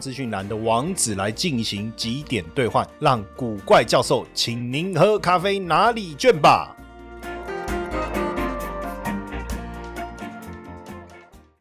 资讯栏的网址来进行几点兑换，让古怪教授请您喝咖啡拿礼券吧。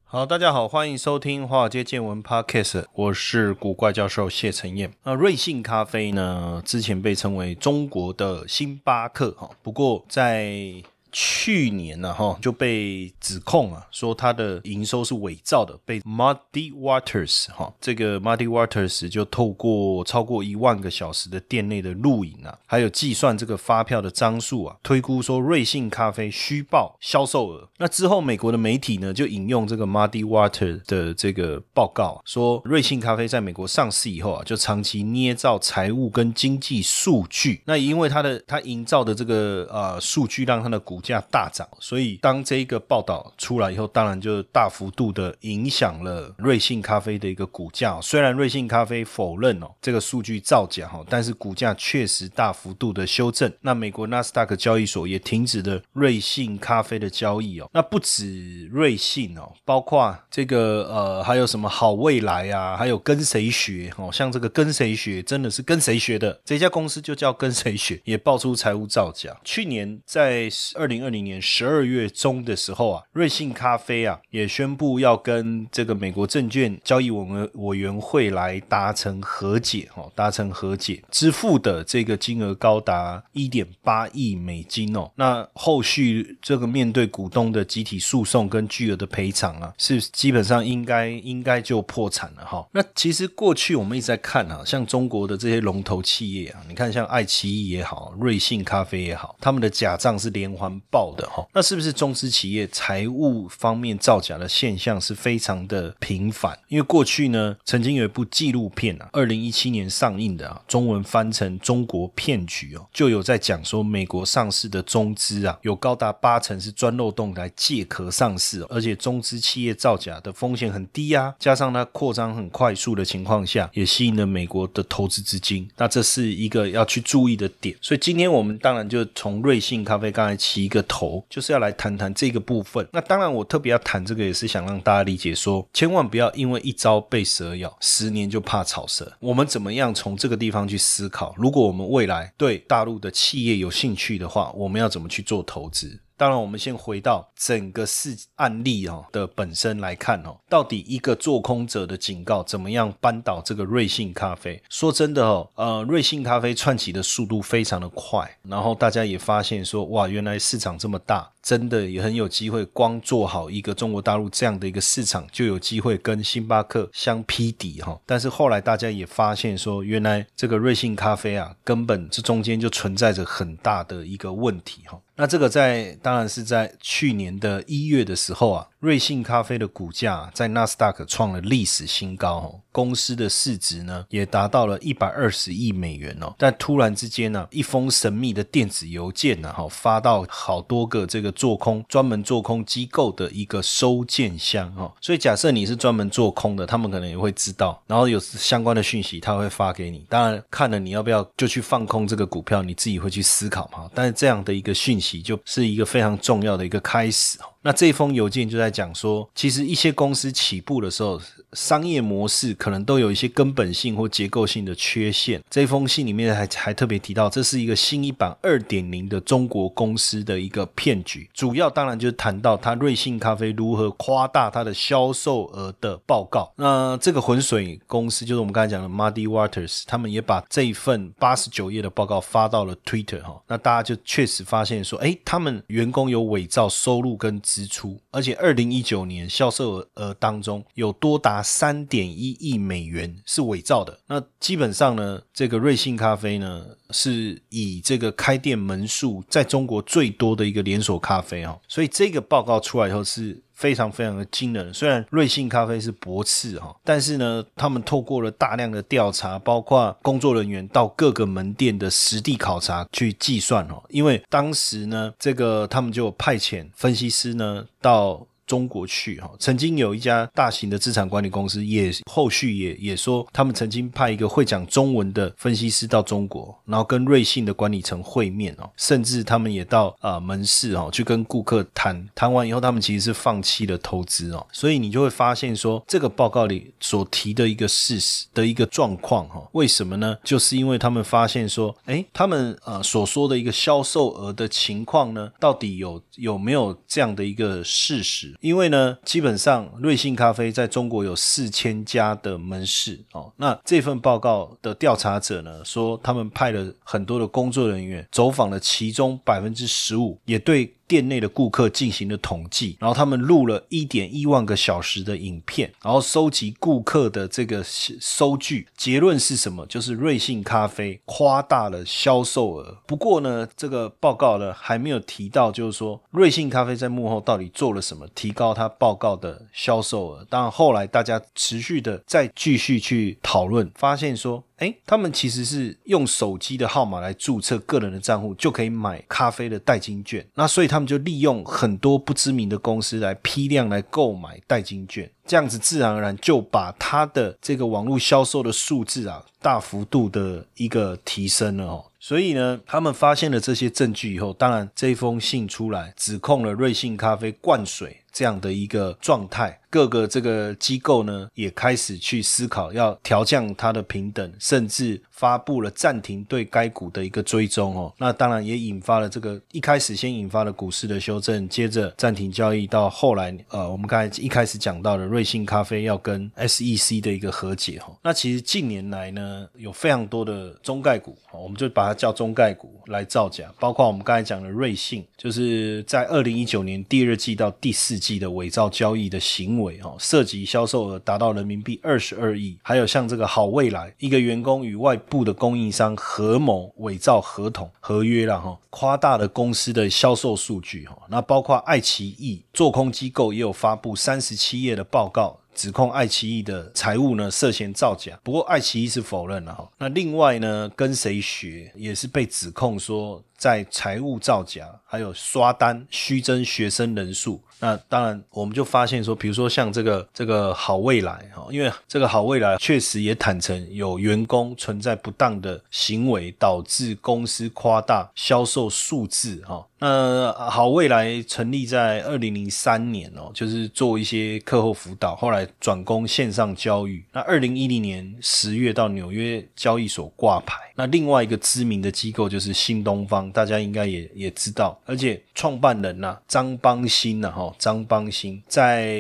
好，大家好，欢迎收听《华尔街见闻》Podcast，我是古怪教授谢承彦。那瑞幸咖啡呢，之前被称为中国的星巴克哈，不过在去年呢，哈就被指控啊，说他的营收是伪造的，被 Muddy Waters 哈，这个 Muddy Waters 就透过超过一万个小时的店内的录影啊，还有计算这个发票的张数啊，推估说瑞幸咖啡虚报销售额。那之后，美国的媒体呢就引用这个 Muddy Water 的这个报告，说瑞幸咖啡在美国上市以后啊，就长期捏造财务跟经济数据。那因为它的它营造的这个呃数据，让它的股价大涨，所以当这一个报道出来以后，当然就大幅度的影响了瑞幸咖啡的一个股价。虽然瑞幸咖啡否认哦这个数据造假哈，但是股价确实大幅度的修正。那美国纳斯达克交易所也停止了瑞幸咖啡的交易哦。那不止瑞幸哦，包括这个呃还有什么好未来啊，还有跟谁学哦，像这个跟谁学真的是跟谁学的这家公司就叫跟谁学，也爆出财务造假。去年在二二零二零年十二月中的时候啊，瑞幸咖啡啊也宣布要跟这个美国证券交易委委员会来达成和解哦，达成和解，支付的这个金额高达一点八亿美金哦。那后续这个面对股东的集体诉讼跟巨额的赔偿啊，是基本上应该应该就破产了哈。那其实过去我们一直在看啊，像中国的这些龙头企业啊，你看像爱奇艺也好，瑞幸咖啡也好，他们的假账是连环爆的哈。那是不是中资企业财务方面造假的现象是非常的频繁？因为过去呢，曾经有一部纪录片啊，二零一七年上映的啊，中文翻成《中国骗局》哦，就有在讲说美国上市的中资啊，有高达八成是钻漏洞来借壳上市，而且中资企业造假的风险很低啊，加上它扩张很快速的情况下，也吸引了美国的投资资金。那这是一个要去注意的点。所以今天我们当然就从瑞幸咖啡刚才起一个头，就是要来谈谈这个部分。那当然我特别要谈这个，也是想让大家理解说，千万不要因为一朝被蛇咬，十年就怕草蛇。我们怎么样从这个地方去思考？如果我们未来对大陆的企业有兴趣的话，我们要怎么去做投资？当然，我们先回到整个事案例哦的本身来看哦，到底一个做空者的警告怎么样扳倒这个瑞幸咖啡？说真的哦，呃，瑞幸咖啡窜起的速度非常的快，然后大家也发现说，哇，原来市场这么大，真的也很有机会，光做好一个中国大陆这样的一个市场，就有机会跟星巴克相匹敌哈。但是后来大家也发现说，原来这个瑞幸咖啡啊，根本这中间就存在着很大的一个问题哈。那这个在当然是在去年的一月的时候啊，瑞幸咖啡的股价在纳斯达克创了历史新高哦，公司的市值呢也达到了一百二十亿美元哦。但突然之间呢，一封神秘的电子邮件呢，哈，发到好多个这个做空专门做空机构的一个收件箱哦。所以假设你是专门做空的，他们可能也会知道，然后有相关的讯息他会发给你。当然看了你要不要就去放空这个股票，你自己会去思考嘛。但是这样的一个讯息。就是一个非常重要的一个开始哦。那这封邮件就在讲说，其实一些公司起步的时候，商业模式可能都有一些根本性或结构性的缺陷。这封信里面还还特别提到，这是一个新一版二点零的中国公司的一个骗局。主要当然就是谈到他瑞幸咖啡如何夸大它的销售额的报告。那这个浑水公司就是我们刚才讲的 Muddy Waters，他们也把这一份八十九页的报告发到了 Twitter 哈。那大家就确实发现说，哎，他们员工有伪造收入跟支出，而且二零一九年销售额当中有多达三点一亿美元是伪造的。那基本上呢，这个瑞幸咖啡呢是以这个开店门数在中国最多的一个连锁咖啡哦，所以这个报告出来以后是。非常非常的惊人。虽然瑞幸咖啡是驳斥哈，但是呢，他们透过了大量的调查，包括工作人员到各个门店的实地考察去计算哦，因为当时呢，这个他们就派遣分析师呢到。中国去哈，曾经有一家大型的资产管理公司，也后续也也说，他们曾经派一个会讲中文的分析师到中国，然后跟瑞信的管理层会面哦，甚至他们也到啊门市哦去跟顾客谈，谈完以后，他们其实是放弃了投资哦，所以你就会发现说，这个报告里所提的一个事实的一个状况哈，为什么呢？就是因为他们发现说，哎，他们呃所说的一个销售额的情况呢，到底有有没有这样的一个事实？因为呢，基本上瑞幸咖啡在中国有四千家的门市哦。那这份报告的调查者呢说，他们派了很多的工作人员走访了其中百分之十五，也对。店内的顾客进行了统计，然后他们录了一点一万个小时的影片，然后收集顾客的这个收据。结论是什么？就是瑞幸咖啡夸大了销售额。不过呢，这个报告呢还没有提到，就是说瑞幸咖啡在幕后到底做了什么，提高它报告的销售额。当然后来大家持续的再继续去讨论，发现说。哎，他们其实是用手机的号码来注册个人的账户，就可以买咖啡的代金券。那所以他们就利用很多不知名的公司来批量来购买代金券，这样子自然而然就把他的这个网络销售的数字啊大幅度的一个提升了哦。所以呢，他们发现了这些证据以后，当然这封信出来指控了瑞幸咖啡灌水这样的一个状态。各个这个机构呢，也开始去思考要调降它的平等，甚至发布了暂停对该股的一个追踪哦。那当然也引发了这个一开始先引发了股市的修正，接着暂停交易，到后来呃，我们刚才一开始讲到的瑞幸咖啡要跟 SEC 的一个和解哈。那其实近年来呢，有非常多的中概股，我们就把它叫中概股来造假，包括我们刚才讲的瑞幸，就是在二零一九年第二季到第四季的伪造交易的行。为哈涉及销售额达到人民币二十二亿，还有像这个好未来一个员工与外部的供应商合谋伪造合同合约了哈，夸大了公司的销售数据哈，那包括爱奇艺做空机构也有发布三十七页的报告。指控爱奇艺的财务呢涉嫌造假，不过爱奇艺是否认了哈。那另外呢，跟谁学也是被指控说在财务造假，还有刷单虚增学生人数。那当然，我们就发现说，比如说像这个这个好未来哈，因为这个好未来确实也坦诚有员工存在不当的行为，导致公司夸大销售数字哈。那好未来成立在二零零三年哦，就是做一些课后辅导，后来转攻线上教育。那二零一零年十月到纽约交易所挂牌。那另外一个知名的机构就是新东方，大家应该也也知道，而且创办人呐张邦鑫呐哈，张邦鑫在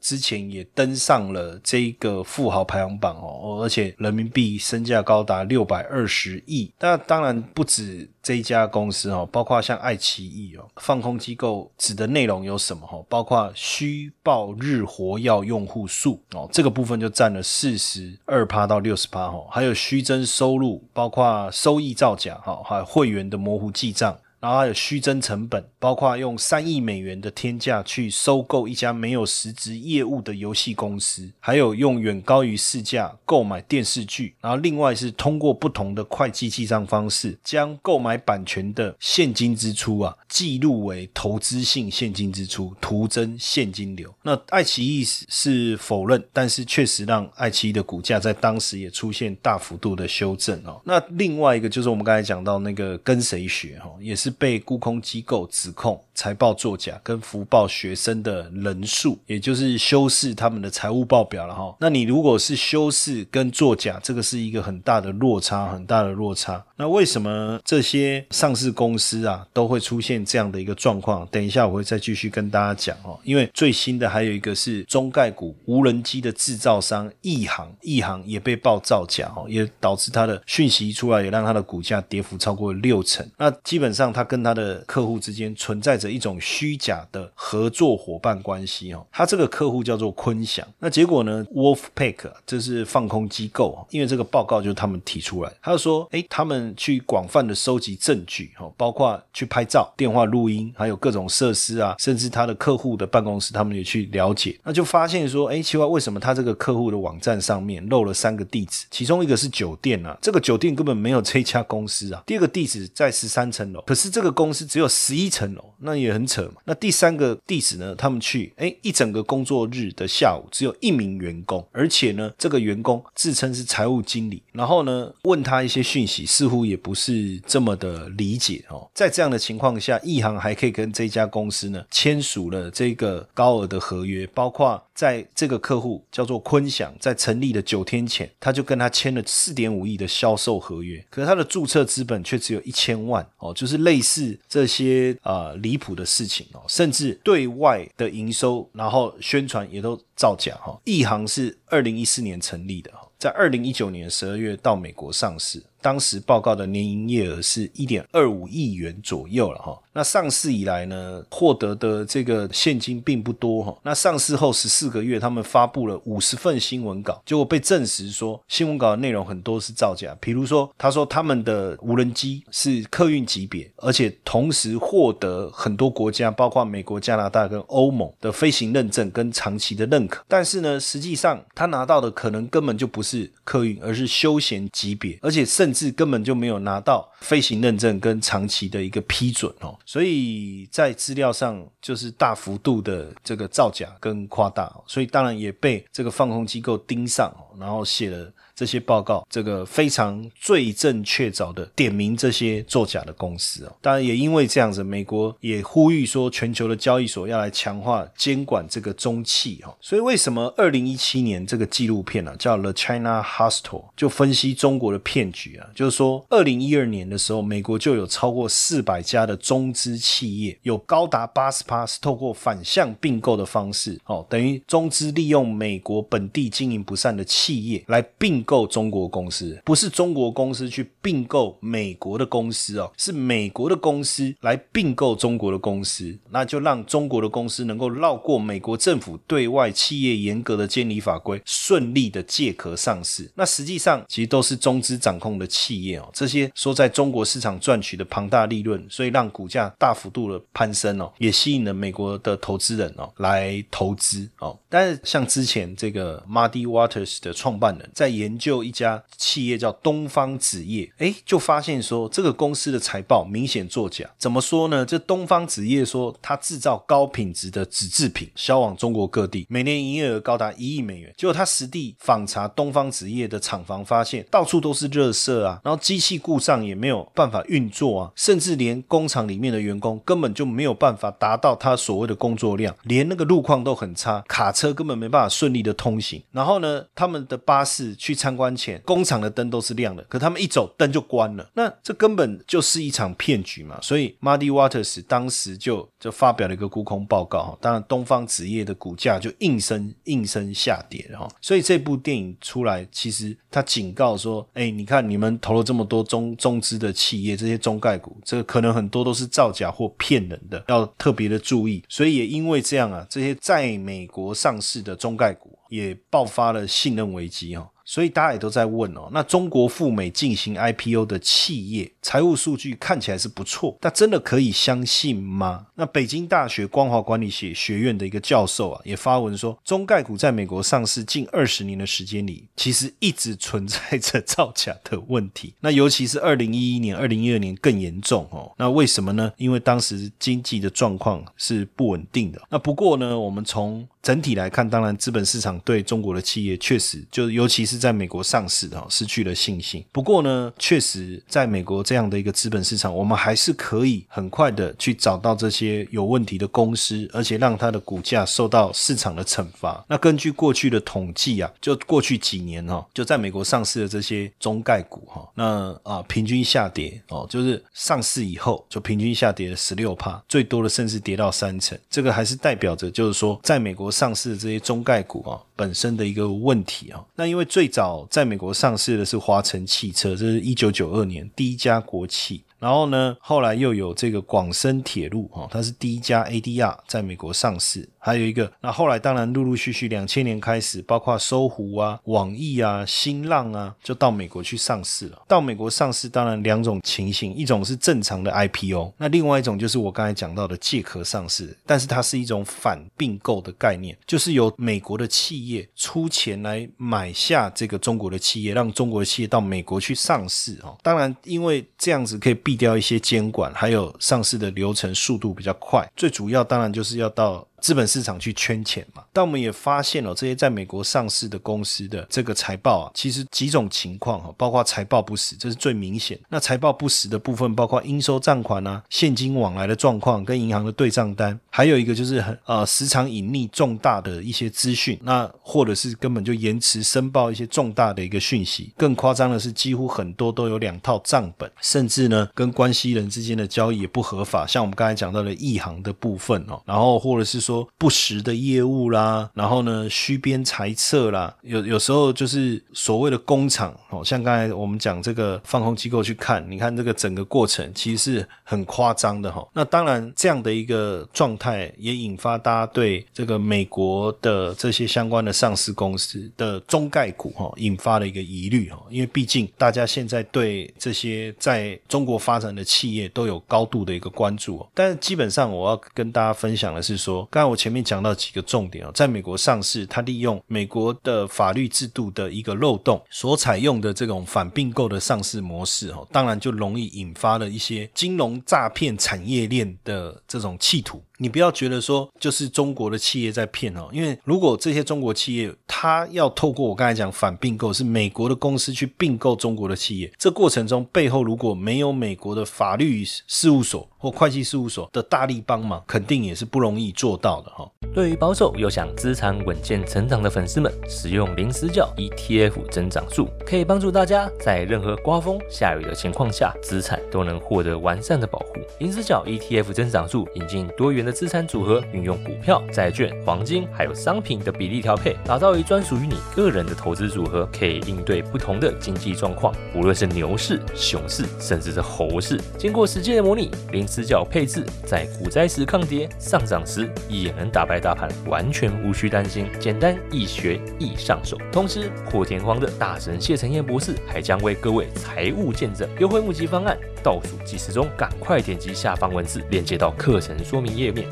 之前也登上了这个富豪排行榜哦，而且人民币身价高达六百二十亿。那当然不止。这一家公司哦，包括像爱奇艺哦，放空机构指的内容有什么哈？包括虚报日活跃用户数哦，这个部分就占了四十二趴到六十趴哈，还有虚增收入，包括收益造假哈，还有会员的模糊记账。然后还有虚增成本，包括用三亿美元的天价去收购一家没有实质业务的游戏公司，还有用远高于市价购买电视剧，然后另外是通过不同的会计记账方式，将购买版权的现金支出啊记录为投资性现金支出，徒增现金流。那爱奇艺是否认，但是确实让爱奇艺的股价在当时也出现大幅度的修正哦。那另外一个就是我们刚才讲到那个跟谁学哈，也是。是被沽空机构指控财报作假，跟福报学生的人数，也就是修饰他们的财务报表了哈。那你如果是修饰跟作假，这个是一个很大的落差，很大的落差。那为什么这些上市公司啊都会出现这样的一个状况？等一下我会再继续跟大家讲哦。因为最新的还有一个是中概股无人机的制造商亿航，亿航也被曝造假哦，也导致它的讯息出来，也让它的股价跌幅超过六成。那基本上。他跟他的客户之间存在着一种虚假的合作伙伴关系哦。他这个客户叫做坤祥，那结果呢，Wolfpack 这是放空机构，因为这个报告就是他们提出来，他就说，哎，他们去广泛的收集证据哦，包括去拍照、电话录音，还有各种设施啊，甚至他的客户的办公室，他们也去了解，那就发现说，哎，奇怪，为什么他这个客户的网站上面漏了三个地址？其中一个是酒店啊，这个酒店根本没有这家公司啊。第二个地址在十三层楼，可是这个公司只有十一层楼，那也很扯嘛。那第三个地址呢？他们去，哎，一整个工作日的下午只有一名员工，而且呢，这个员工自称是财务经理，然后呢，问他一些讯息，似乎也不是这么的理解哦。在这样的情况下，易航还可以跟这家公司呢签署了这个高额的合约，包括在这个客户叫做坤享，在成立的九天前，他就跟他签了四点五亿的销售合约，可是他的注册资本却只有一千万哦，就是类类似这些啊离谱的事情哦，甚至对外的营收，然后宣传也都造假哈。易航是二零一四年成立的，在二零一九年十二月到美国上市。当时报告的年营业额是一点二五亿元左右了哈。那上市以来呢，获得的这个现金并不多哈。那上市后十四个月，他们发布了五十份新闻稿，结果被证实说新闻稿的内容很多是造假。比如说，他说他们的无人机是客运级别，而且同时获得很多国家，包括美国、加拿大跟欧盟的飞行认证跟长期的认可。但是呢，实际上他拿到的可能根本就不是客运，而是休闲级别，而且甚至。根本就没有拿到飞行认证跟长期的一个批准哦，所以在资料上就是大幅度的这个造假跟夸大，所以当然也被这个放空机构盯上，然后写了。这些报告，这个非常罪证确凿的点名这些作假的公司哦。当然也因为这样子，美国也呼吁说，全球的交易所要来强化监管这个中企哈。所以为什么二零一七年这个纪录片呢，叫《The China Hustle》，就分析中国的骗局啊？就是说，二零一二年的时候，美国就有超过四百家的中资企业，有高达八十趴是透过反向并购的方式哦，等于中资利用美国本地经营不善的企业来并。购中国公司不是中国公司去并购美国的公司哦，是美国的公司来并购中国的公司，那就让中国的公司能够绕过美国政府对外企业严格的监理法规，顺利的借壳上市。那实际上其实都是中资掌控的企业哦，这些说在中国市场赚取的庞大利润，所以让股价大幅度的攀升哦，也吸引了美国的投资人哦来投资哦。但是像之前这个 Muddy Waters 的创办人，在研就一家企业叫东方纸业，哎，就发现说这个公司的财报明显作假。怎么说呢？这东方纸业说它制造高品质的纸制品，销往中国各地，每年营业额高达一亿美元。结果他实地访查东方纸业的厂房，发现到处都是热色啊，然后机器故障也没有办法运作啊，甚至连工厂里面的员工根本就没有办法达到他所谓的工作量，连那个路况都很差，卡车根本没办法顺利的通行。然后呢，他们的巴士去参观前，工厂的灯都是亮的，可他们一走灯就关了，那这根本就是一场骗局嘛！所以 Muddy Waters 当时就就发表了一个沽空报告哈，当然东方纸业的股价就应声应声下跌哈。所以这部电影出来，其实他警告说：哎，你看你们投了这么多中中资的企业，这些中概股，这个可能很多都是造假或骗人的，要特别的注意。所以也因为这样啊，这些在美国上市的中概股也爆发了信任危机哈。所以大家也都在问哦，那中国赴美进行 IPO 的企业财务数据看起来是不错，但真的可以相信吗？那北京大学光华管理学学院的一个教授啊，也发文说，中概股在美国上市近二十年的时间里，其实一直存在着造假的问题。那尤其是二零一一年、二零一二年更严重哦。那为什么呢？因为当时经济的状况是不稳定的。那不过呢，我们从整体来看，当然资本市场对中国的企业确实就尤其是。在美国上市的失去了信心。不过呢，确实在美国这样的一个资本市场，我们还是可以很快的去找到这些有问题的公司，而且让它的股价受到市场的惩罚。那根据过去的统计啊，就过去几年哈，就在美国上市的这些中概股哈，那啊平均下跌哦，就是上市以后就平均下跌了十六帕，最多的甚至跌到三成。这个还是代表着就是说，在美国上市的这些中概股啊。本身的一个问题啊，那因为最早在美国上市的是华晨汽车，这是一九九二年第一家国企。然后呢，后来又有这个广深铁路哈，它是第一家 ADR 在美国上市。还有一个，那后来当然陆陆续续，两千年开始，包括搜狐啊、网易啊、新浪啊，就到美国去上市了。到美国上市，当然两种情形，一种是正常的 IPO，那另外一种就是我刚才讲到的借壳上市，但是它是一种反并购的概念，就是由美国的企业出钱来买下这个中国的企业，让中国的企业到美国去上市哦。当然，因为这样子可以避掉一些监管，还有上市的流程速度比较快。最主要当然就是要到。资本市场去圈钱嘛，但我们也发现了这些在美国上市的公司的这个财报啊，其实几种情况哈，包括财报不实，这是最明显。那财报不实的部分，包括应收账款啊、现金往来的状况跟银行的对账单，还有一个就是很呃时常隐匿重大的一些资讯，那或者是根本就延迟申报一些重大的一个讯息。更夸张的是，几乎很多都有两套账本，甚至呢跟关系人之间的交易也不合法，像我们刚才讲到的异行的部分哦，然后或者是说。不实的业务啦，然后呢，虚编财策啦，有有时候就是所谓的工厂哦，像刚才我们讲这个放空机构去看，你看这个整个过程其实是很夸张的哈。那当然这样的一个状态也引发大家对这个美国的这些相关的上市公司的中概股哈，引发了一个疑虑哈，因为毕竟大家现在对这些在中国发展的企业都有高度的一个关注，但是基本上我要跟大家分享的是说，刚才我前面讲到几个重点哦，在美国上市，它利用美国的法律制度的一个漏洞所采用的这种反并购的上市模式哦，当然就容易引发了一些金融诈骗产业链的这种企图。你不要觉得说就是中国的企业在骗哦，因为如果这些中国企业它要透过我刚才讲反并购，是美国的公司去并购中国的企业，这过程中背后如果没有美国的法律事务所或会计事务所的大力帮忙，肯定也是不容易做到的哈。对于保守又想资产稳健成长的粉丝们，使用零死角 ETF 增长术可以帮助大家在任何刮风下雨的情况下，资产都能获得完善的保护。零死角 ETF 增长术引进多元的资产组合，运用股票、债券、黄金还有商品的比例调配，打造一专属于你个人的投资组合，可以应对不同的经济状况，无论是牛市、熊市，甚至是猴市。经过实际的模拟，零死角配置在股灾时抗跌，上涨时也能打败。大盘完全无需担心，简单易学易上手。同时，破天荒的大神谢承彦博士还将为各位财务见证优惠募集方案倒数计时中，赶快点击下方文字链接到课程说明页面。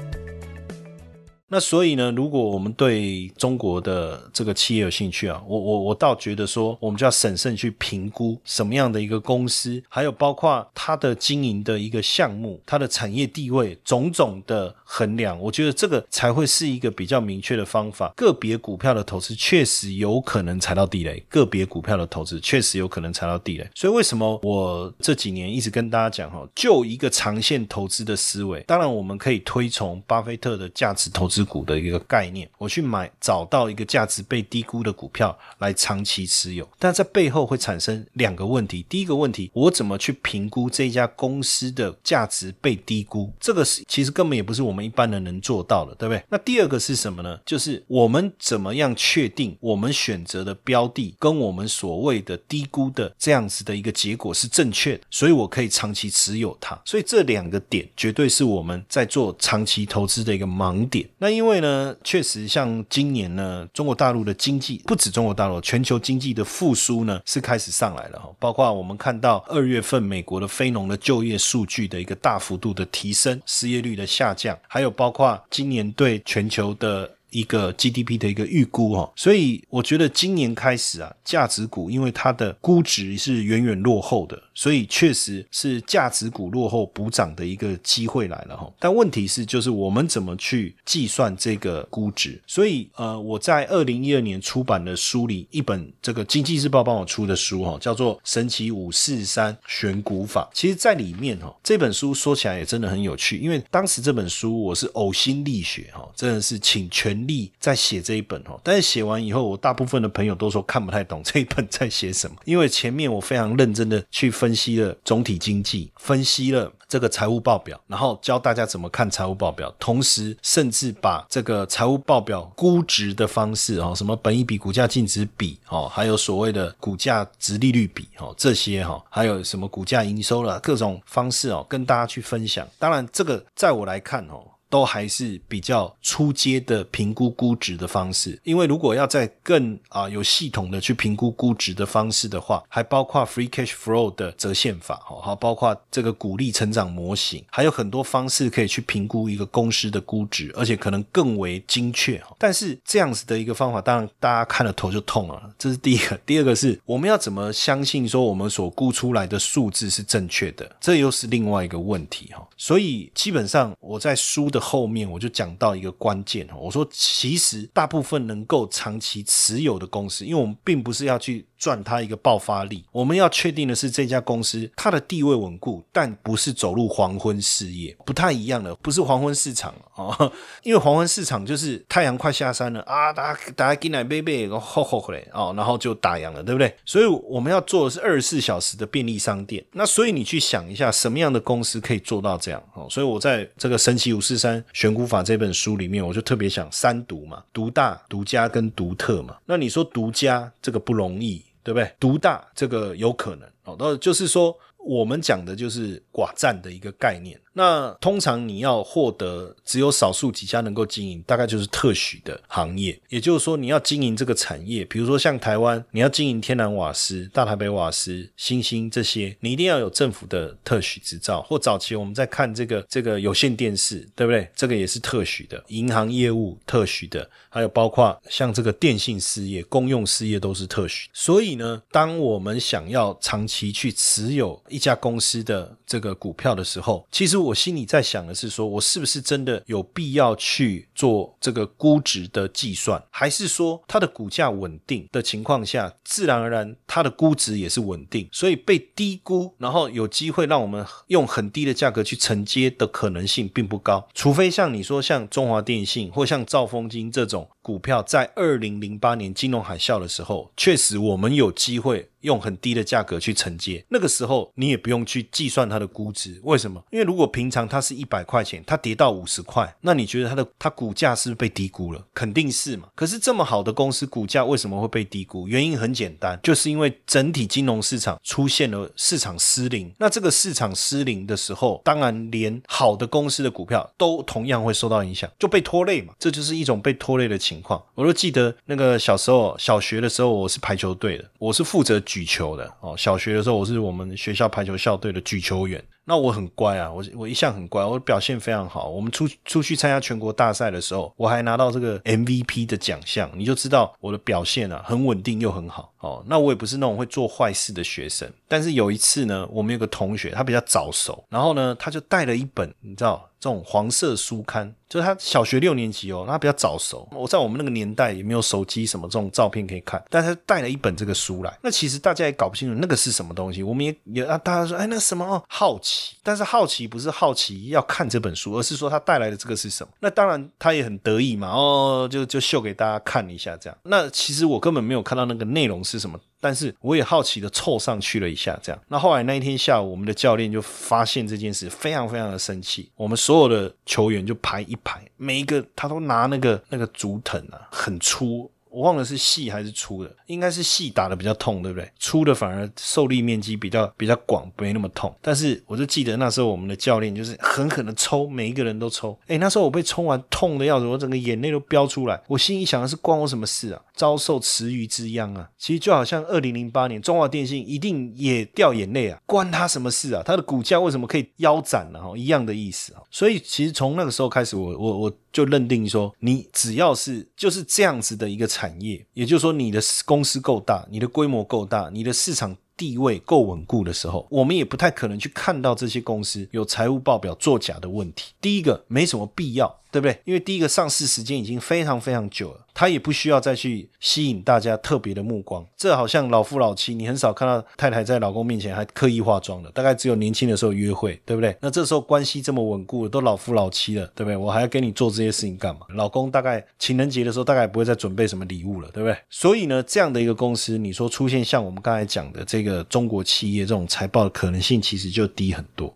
那所以呢，如果我们对中国的这个企业有兴趣啊，我我我倒觉得说，我们就要审慎去评估什么样的一个公司，还有包括它的经营的一个项目，它的产业地位，种种的衡量，我觉得这个才会是一个比较明确的方法。个别股票的投资确实有可能踩到地雷，个别股票的投资确实有可能踩到地雷。所以为什么我这几年一直跟大家讲哈，就一个长线投资的思维，当然我们可以推崇巴菲特的价值投资。股的一个概念，我去买找到一个价值被低估的股票来长期持有，但在背后会产生两个问题。第一个问题，我怎么去评估这家公司的价值被低估？这个是其实根本也不是我们一般人能做到的，对不对？那第二个是什么呢？就是我们怎么样确定我们选择的标的跟我们所谓的低估的这样子的一个结果是正确的，所以我可以长期持有它。所以这两个点绝对是我们在做长期投资的一个盲点。那因为呢，确实像今年呢，中国大陆的经济不止中国大陆，全球经济的复苏呢是开始上来了哈。包括我们看到二月份美国的非农的就业数据的一个大幅度的提升，失业率的下降，还有包括今年对全球的。一个 GDP 的一个预估哈，所以我觉得今年开始啊，价值股因为它的估值是远远落后的，所以确实是价值股落后补涨的一个机会来了哈。但问题是，就是我们怎么去计算这个估值？所以呃，我在二零一二年出版的书里，一本这个经济日报帮我出的书哈，叫做《神奇五四三选股法》。其实，在里面哈，这本书说起来也真的很有趣，因为当时这本书我是呕心沥血哈，真的是请全。力在写这一本哦。但是写完以后，我大部分的朋友都说看不太懂这一本在写什么，因为前面我非常认真的去分析了总体经济，分析了这个财务报表，然后教大家怎么看财务报表，同时甚至把这个财务报表估值的方式哦，什么本益比、股价净值比哦，还有所谓的股价值利率比哦，这些哈，还有什么股价营收了各种方式哦，跟大家去分享。当然，这个在我来看哦。都还是比较出阶的评估估值的方式，因为如果要在更啊有系统的去评估估值的方式的话，还包括 free cash flow 的折现法，好，包括这个鼓励成长模型，还有很多方式可以去评估一个公司的估值，而且可能更为精确。但是这样子的一个方法，当然大家看了头就痛了。这是第一个，第二个是我们要怎么相信说我们所估出来的数字是正确的？这又是另外一个问题哈。所以基本上我在书的。后面我就讲到一个关键哦我说其实大部分能够长期持有的公司，因为我们并不是要去。赚它一个爆发力，我们要确定的是这家公司它的地位稳固，但不是走入黄昏事业，不太一样的，不是黄昏市场哦，因为黄昏市场就是太阳快下山了啊，大家大家进来背背，然后吼吼回来哦，然后就打烊了，对不对？所以我们要做的是二十四小时的便利商店。那所以你去想一下，什么样的公司可以做到这样哦？所以我在这个神奇武士三选股法这本书里面，我就特别想三独嘛，独大、独家跟独特嘛。那你说独家这个不容易。对不对？独大这个有可能哦，那就是说，我们讲的就是寡占的一个概念。那通常你要获得只有少数几家能够经营，大概就是特许的行业。也就是说，你要经营这个产业，比如说像台湾，你要经营天然瓦斯、大台北瓦斯、新兴这些，你一定要有政府的特许执照。或早期我们在看这个这个有线电视，对不对？这个也是特许的，银行业务特许的，还有包括像这个电信事业、公用事业都是特许。所以呢，当我们想要长期去持有一家公司的这个股票的时候，其实。我心里在想的是，说我是不是真的有必要去做这个估值的计算，还是说它的股价稳定的情况下，自然而然它的估值也是稳定，所以被低估，然后有机会让我们用很低的价格去承接的可能性并不高，除非像你说像中华电信或像兆丰金这种。股票在二零零八年金融海啸的时候，确实我们有机会用很低的价格去承接。那个时候你也不用去计算它的估值，为什么？因为如果平常它是一百块钱，它跌到五十块，那你觉得它的它股价是不是被低估了？肯定是嘛。可是这么好的公司股价为什么会被低估？原因很简单，就是因为整体金融市场出现了市场失灵。那这个市场失灵的时候，当然连好的公司的股票都同样会受到影响，就被拖累嘛。这就是一种被拖累的情。情况，我都记得那个小时候，小学的时候，我是排球队的，我是负责举球的哦。小学的时候，我是我们学校排球校队的举球员。那我很乖啊，我我一向很乖，我表现非常好。我们出出去参加全国大赛的时候，我还拿到这个 MVP 的奖项，你就知道我的表现啊，很稳定又很好哦。那我也不是那种会做坏事的学生，但是有一次呢，我们有个同学他比较早熟，然后呢，他就带了一本，你知道这种黄色书刊，就是他小学六年级哦，他比较早熟。我在我们那个年代也没有手机什么这种照片可以看，但他带了一本这个书来。那其实大家也搞不清楚那个是什么东西，我们也也啊，大家说哎，那什么哦好奇。但是好奇不是好奇要看这本书，而是说他带来的这个是什么？那当然他也很得意嘛，哦，就就秀给大家看一下这样。那其实我根本没有看到那个内容是什么，但是我也好奇的凑上去了一下这样。那后来那一天下午，我们的教练就发现这件事，非常非常的生气。我们所有的球员就排一排，每一个他都拿那个那个竹藤啊，很粗。我忘了是细还是粗的，应该是细打的比较痛，对不对？粗的反而受力面积比较比较广，没那么痛。但是我就记得那时候我们的教练就是狠狠的抽，每一个人都抽。哎，那时候我被抽完痛的要死，我整个眼泪都飙出来。我心里想的是关我什么事啊？遭受池鱼之殃啊！其实就好像二零零八年中华电信一定也掉眼泪啊，关他什么事啊？他的股价为什么可以腰斩呢？哈，一样的意思啊。所以其实从那个时候开始，我我我就认定说，你只要是就是这样子的一个产业，也就是说你的公司够大，你的规模够大，你的市场。地位够稳固的时候，我们也不太可能去看到这些公司有财务报表作假的问题。第一个，没什么必要。对不对？因为第一个上市时间已经非常非常久了，它也不需要再去吸引大家特别的目光。这好像老夫老妻，你很少看到太太在老公面前还刻意化妆的，大概只有年轻的时候约会，对不对？那这时候关系这么稳固，都老夫老妻了，对不对？我还要给你做这些事情干嘛？老公大概情人节的时候，大概不会再准备什么礼物了，对不对？所以呢，这样的一个公司，你说出现像我们刚才讲的这个中国企业这种财报的可能性，其实就低很多。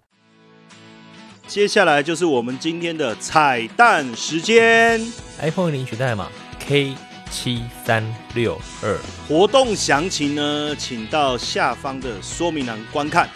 接下来就是我们今天的彩蛋时间，iPhone 领取代码 K 七三六二，活动详情呢，请到下方的说明栏观看。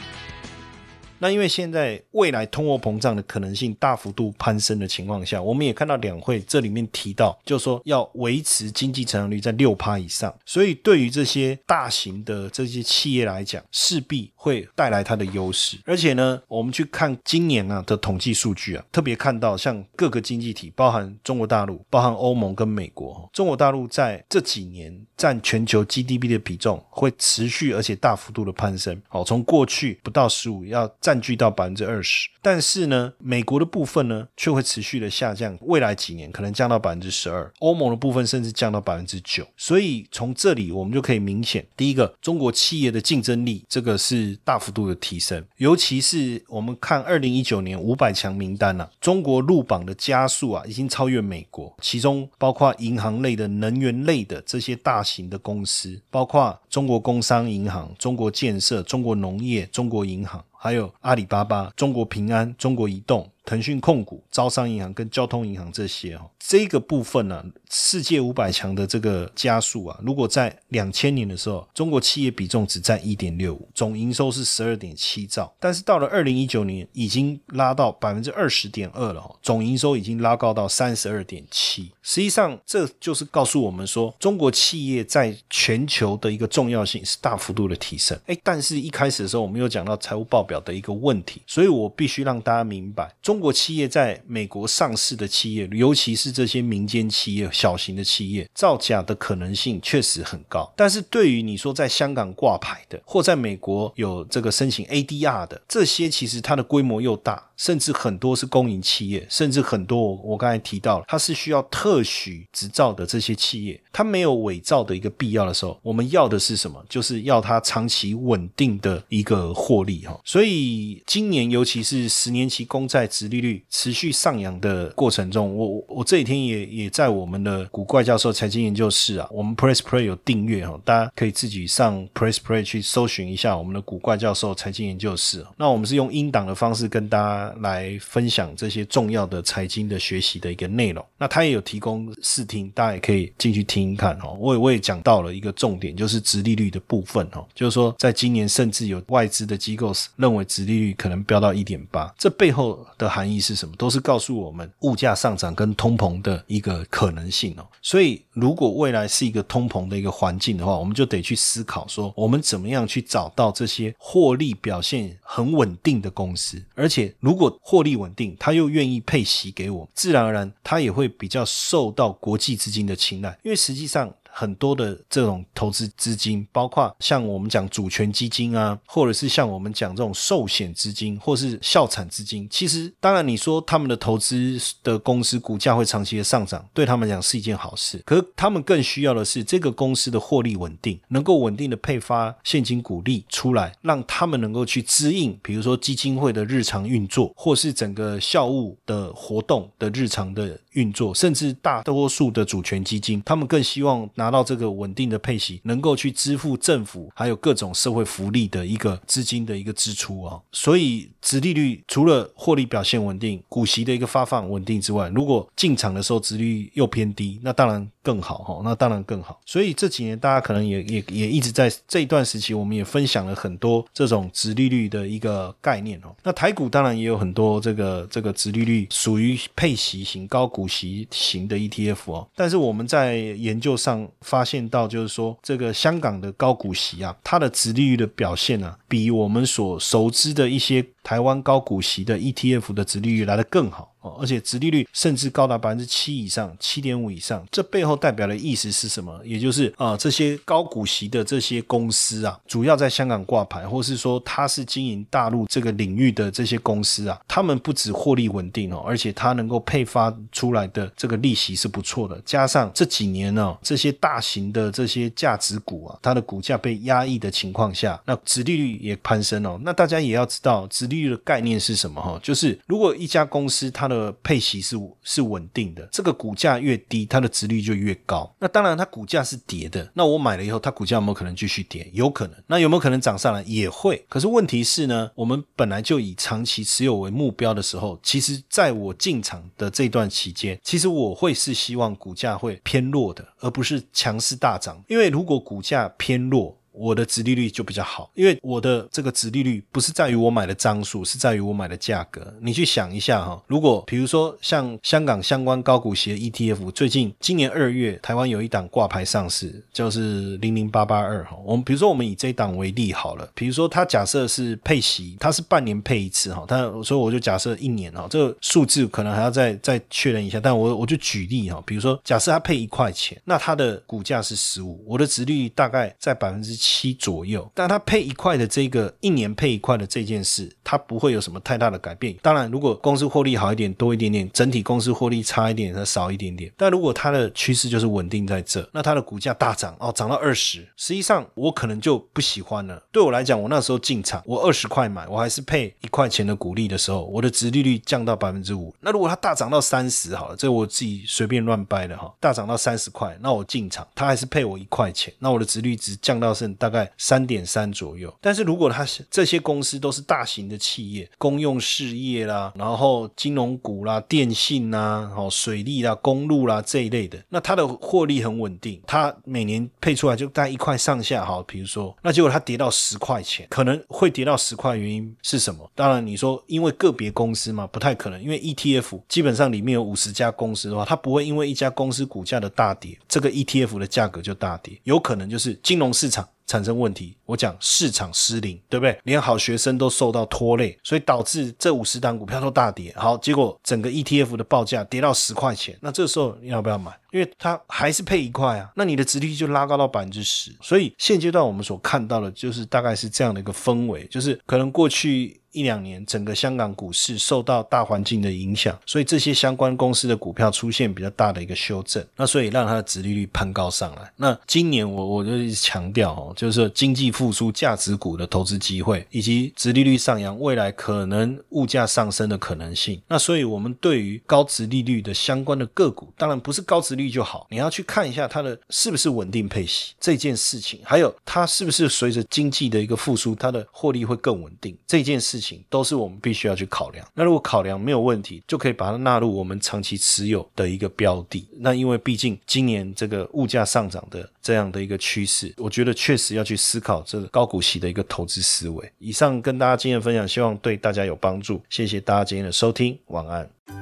那因为现在未来通货膨胀的可能性大幅度攀升的情况下，我们也看到两会这里面提到，就说要维持经济成长率在六趴以上，所以对于这些大型的这些企业来讲，势必会带来它的优势。而且呢，我们去看今年啊的统计数据啊，特别看到像各个经济体，包含中国大陆、包含欧盟跟美国，中国大陆在这几年占全球 GDP 的比重会持续而且大幅度的攀升。好，从过去不到十五要占。占据到百分之二十，但是呢，美国的部分呢却会持续的下降，未来几年可能降到百分之十二，欧盟的部分甚至降到百分之九。所以从这里我们就可以明显，第一个，中国企业的竞争力这个是大幅度的提升，尤其是我们看二零一九年五百强名单啊，中国入榜的加速啊已经超越美国，其中包括银行类的、能源类的这些大型的公司，包括中国工商银行、中国建设、中国农业、中国银行。还有阿里巴巴、中国平安、中国移动。腾讯控股、招商银行跟交通银行这些哦，这个部分呢，世界五百强的这个加速啊，如果在两千年的时候，中国企业比重只占一点六五，总营收是十二点七兆，但是到了二零一九年，已经拉到百分之二十点二了，总营收已经拉高到三十二点七。实际上，这就是告诉我们说，中国企业在全球的一个重要性是大幅度的提升。哎，但是一开始的时候，我们又讲到财务报表的一个问题，所以我必须让大家明白。中中国企业在美国上市的企业，尤其是这些民间企业、小型的企业，造假的可能性确实很高。但是对于你说在香港挂牌的，或在美国有这个申请 ADR 的，这些其实它的规模又大。甚至很多是公营企业，甚至很多我刚才提到了，它是需要特许执照的这些企业，它没有伪造的一个必要的时候，我们要的是什么？就是要它长期稳定的一个获利哈。所以今年尤其是十年期公债殖利率持续上扬的过程中，我我这几天也也在我们的古怪教授财经研究室啊，我们 Press Play 有订阅哈，大家可以自己上 Press Play 去搜寻一下我们的古怪教授财经研究室。那我们是用音档的方式跟大家。来分享这些重要的财经的学习的一个内容。那他也有提供试听，大家也可以进去听一看哦。我也我也讲到了一个重点，就是直利率的部分哦。就是说，在今年甚至有外资的机构认为直利率可能飙到一点八，这背后的含义是什么？都是告诉我们物价上涨跟通膨的一个可能性哦。所以，如果未来是一个通膨的一个环境的话，我们就得去思考说，我们怎么样去找到这些获利表现很稳定的公司，而且如果获利稳定，他又愿意配息给我，自然而然他也会比较受到国际资金的青睐，因为实际上。很多的这种投资资金，包括像我们讲主权基金啊，或者是像我们讲这种寿险资金，或是校产资金。其实，当然你说他们的投资的公司股价会长期的上涨，对他们讲是一件好事。可他们更需要的是这个公司的获利稳定，能够稳定的配发现金股利出来，让他们能够去支应，比如说基金会的日常运作，或是整个校务的活动的日常的运作，甚至大多数的主权基金，他们更希望。拿到这个稳定的配息，能够去支付政府还有各种社会福利的一个资金的一个支出啊，所以殖利率除了获利表现稳定、股息的一个发放稳定之外，如果进场的时候殖利率又偏低，那当然更好哈，那当然更好。所以这几年大家可能也也也一直在这一段时期，我们也分享了很多这种殖利率的一个概念哦。那台股当然也有很多这个这个殖利率属于配息型、高股息型的 ETF 哦，但是我们在研究上。发现到就是说，这个香港的高股息啊，它的殖利率的表现呢，比我们所熟知的一些台湾高股息的 ETF 的殖利率来得更好。哦，而且殖利率甚至高达百分之七以上，七点五以上，这背后代表的意思是什么？也就是啊，这些高股息的这些公司啊，主要在香港挂牌，或是说它是经营大陆这个领域的这些公司啊，他们不止获利稳定哦，而且它能够配发出来的这个利息是不错的。加上这几年呢，这些大型的这些价值股啊，它的股价被压抑的情况下，那殖利率也攀升哦。那大家也要知道，殖利率的概念是什么哈？就是如果一家公司它的配息是是稳定的，这个股价越低，它的值率就越高。那当然，它股价是跌的。那我买了以后，它股价有没有可能继续跌？有可能。那有没有可能涨上来？也会。可是问题是呢，我们本来就以长期持有为目标的时候，其实在我进场的这段期间，其实我会是希望股价会偏弱的，而不是强势大涨。因为如果股价偏弱，我的值利率就比较好，因为我的这个值利率不是在于我买的张数，是在于我买的价格。你去想一下哈，如果比如说像香港相关高股息 ETF，最近今年二月台湾有一档挂牌上市，就是零零八八二哈。我们比如说我们以这一档为例好了，比如说它假设是配息，它是半年配一次哈，它所以我就假设一年哈，这个数字可能还要再再确认一下，但我我就举例哈，比如说假设它配一块钱，那它的股价是十五，我的值率大概在百分之。七左右，但它配一块的这个一年配一块的这件事，它不会有什么太大的改变。当然，如果公司获利好一点，多一点点，整体公司获利差一点，它少一点点。但如果它的趋势就是稳定在这，那它的股价大涨哦，涨到二十，实际上我可能就不喜欢了。对我来讲，我那时候进场，我二十块买，我还是配一块钱的股利的时候，我的值利率降到百分之五。那如果它大涨到三十，好了，这我自己随便乱掰的哈，大涨到三十块，那我进场，它还是配我一块钱，那我的值率值降到剩。大概三点三左右，但是如果它是这些公司都是大型的企业，公用事业啦，然后金融股啦、电信啦、哦水利啦、公路啦这一类的，那它的获利很稳定，它每年配出来就大概一块上下，哈，比如说，那结果它跌到十块钱，可能会跌到十块，原因是什么？当然你说因为个别公司嘛，不太可能，因为 ETF 基本上里面有五十家公司的话，它不会因为一家公司股价的大跌，这个 ETF 的价格就大跌，有可能就是金融市场。产生问题，我讲市场失灵，对不对？连好学生都受到拖累，所以导致这五十档股票都大跌。好，结果整个 ETF 的报价跌到十块钱，那这时候你要不要买？因为它还是配一块啊，那你的殖利率就拉高到百分之十。所以现阶段我们所看到的就是大概是这样的一个氛围，就是可能过去。一两年，整个香港股市受到大环境的影响，所以这些相关公司的股票出现比较大的一个修正，那所以让它的殖利率攀高上来。那今年我我就强调哦，就是经济复苏、价值股的投资机会，以及殖利率上扬，未来可能物价上升的可能性。那所以我们对于高值利率的相关的个股，当然不是高值率就好，你要去看一下它的是不是稳定配息这件事情，还有它是不是随着经济的一个复苏，它的获利会更稳定这件事情。都是我们必须要去考量。那如果考量没有问题，就可以把它纳入我们长期持有的一个标的。那因为毕竟今年这个物价上涨的这样的一个趋势，我觉得确实要去思考这个高股息的一个投资思维。以上跟大家经验分享，希望对大家有帮助。谢谢大家今天的收听，晚安。